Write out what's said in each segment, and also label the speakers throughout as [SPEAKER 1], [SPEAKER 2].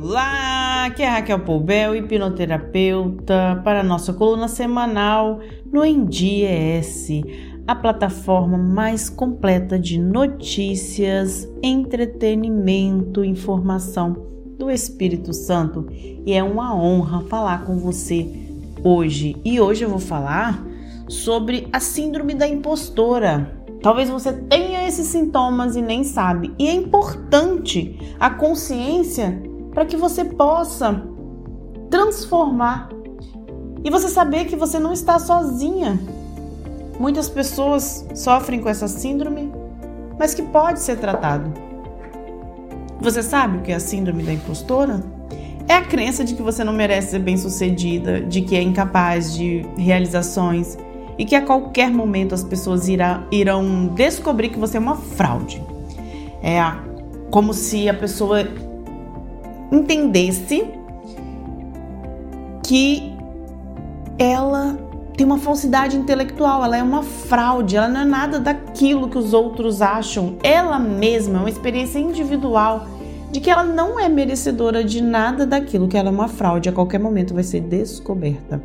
[SPEAKER 1] Olá, aqui é Raquel Poubel, hipnoterapeuta, para nossa coluna semanal no EnDias, a plataforma mais completa de notícias, entretenimento, informação do Espírito Santo. E é uma honra falar com você hoje. E hoje eu vou falar sobre a síndrome da impostora. Talvez você tenha esses sintomas e nem sabe. E é importante a consciência para que você possa transformar e você saber que você não está sozinha. Muitas pessoas sofrem com essa síndrome, mas que pode ser tratado. Você sabe o que é a síndrome da impostora? É a crença de que você não merece ser bem-sucedida, de que é incapaz de realizações e que a qualquer momento as pessoas irá, irão descobrir que você é uma fraude. É a, como se a pessoa entendesse que ela tem uma falsidade intelectual, ela é uma fraude, ela não é nada daquilo que os outros acham. Ela mesma é uma experiência individual de que ela não é merecedora de nada daquilo, que ela é uma fraude, a qualquer momento vai ser descoberta.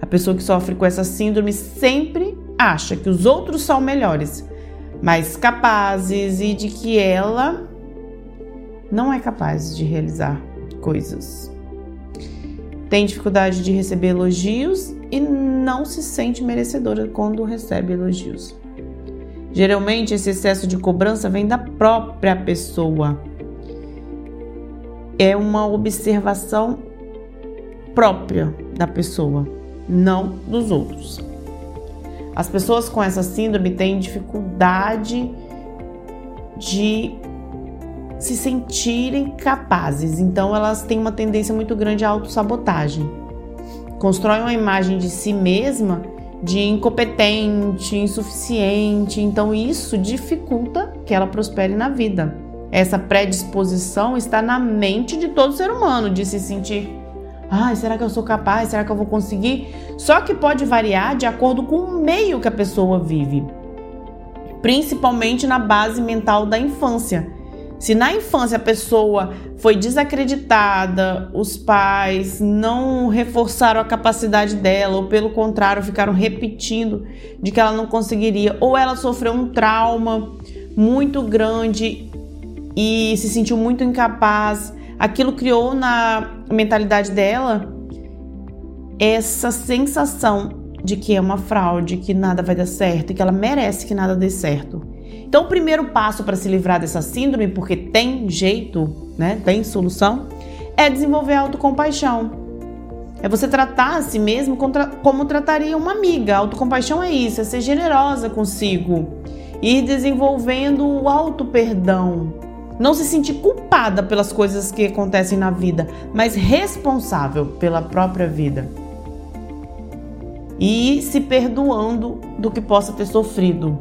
[SPEAKER 1] A pessoa que sofre com essa síndrome sempre acha que os outros são melhores, mais capazes e de que ela não é capaz de realizar coisas. Tem dificuldade de receber elogios e não se sente merecedora quando recebe elogios. Geralmente, esse excesso de cobrança vem da própria pessoa. É uma observação própria da pessoa, não dos outros. As pessoas com essa síndrome têm dificuldade de se sentirem capazes. Então elas têm uma tendência muito grande à autossabotagem. Constroem uma imagem de si mesma de incompetente, insuficiente. Então isso dificulta que ela prospere na vida. Essa predisposição está na mente de todo ser humano de se sentir Ai, será que eu sou capaz? Será que eu vou conseguir? Só que pode variar de acordo com o meio que a pessoa vive, principalmente na base mental da infância. Se na infância a pessoa foi desacreditada, os pais não reforçaram a capacidade dela, ou pelo contrário, ficaram repetindo de que ela não conseguiria, ou ela sofreu um trauma muito grande e se sentiu muito incapaz, aquilo criou na mentalidade dela essa sensação de que é uma fraude, que nada vai dar certo e que ela merece que nada dê certo. Então, o primeiro passo para se livrar dessa síndrome, porque tem jeito, né? Tem solução, é desenvolver autocompaixão. É você tratar a si mesmo como trataria uma amiga. A autocompaixão é isso, é ser generosa consigo. Ir desenvolvendo o auto-perdão. Não se sentir culpada pelas coisas que acontecem na vida, mas responsável pela própria vida. E se perdoando do que possa ter sofrido.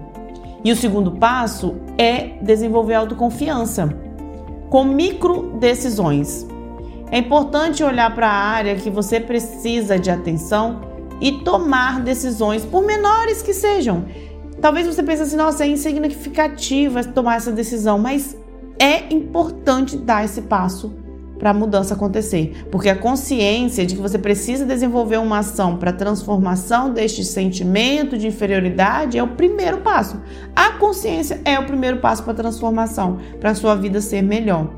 [SPEAKER 1] E o segundo passo é desenvolver autoconfiança com micro decisões. É importante olhar para a área que você precisa de atenção e tomar decisões, por menores que sejam. Talvez você pense assim, nossa, é insignificativa tomar essa decisão, mas é importante dar esse passo para a mudança acontecer, porque a consciência de que você precisa desenvolver uma ação para a transformação deste sentimento de inferioridade é o primeiro passo. A consciência é o primeiro passo para a transformação, para a sua vida ser melhor.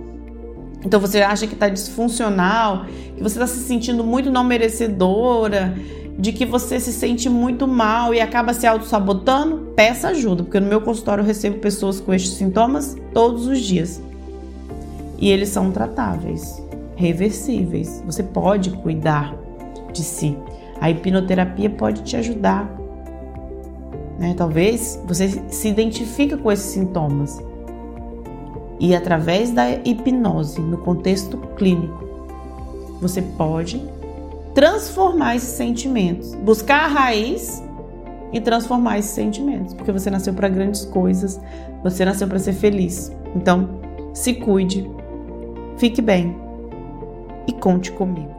[SPEAKER 1] Então você acha que está disfuncional, que você está se sentindo muito não merecedora, de que você se sente muito mal e acaba se auto-sabotando, peça ajuda, porque no meu consultório eu recebo pessoas com estes sintomas todos os dias e eles são tratáveis, reversíveis. Você pode cuidar de si. A hipnoterapia pode te ajudar. Né? Talvez você se identifique com esses sintomas. E através da hipnose, no contexto clínico, você pode transformar esses sentimentos, buscar a raiz e transformar esses sentimentos, porque você nasceu para grandes coisas, você nasceu para ser feliz. Então, se cuide, Fique bem e conte comigo.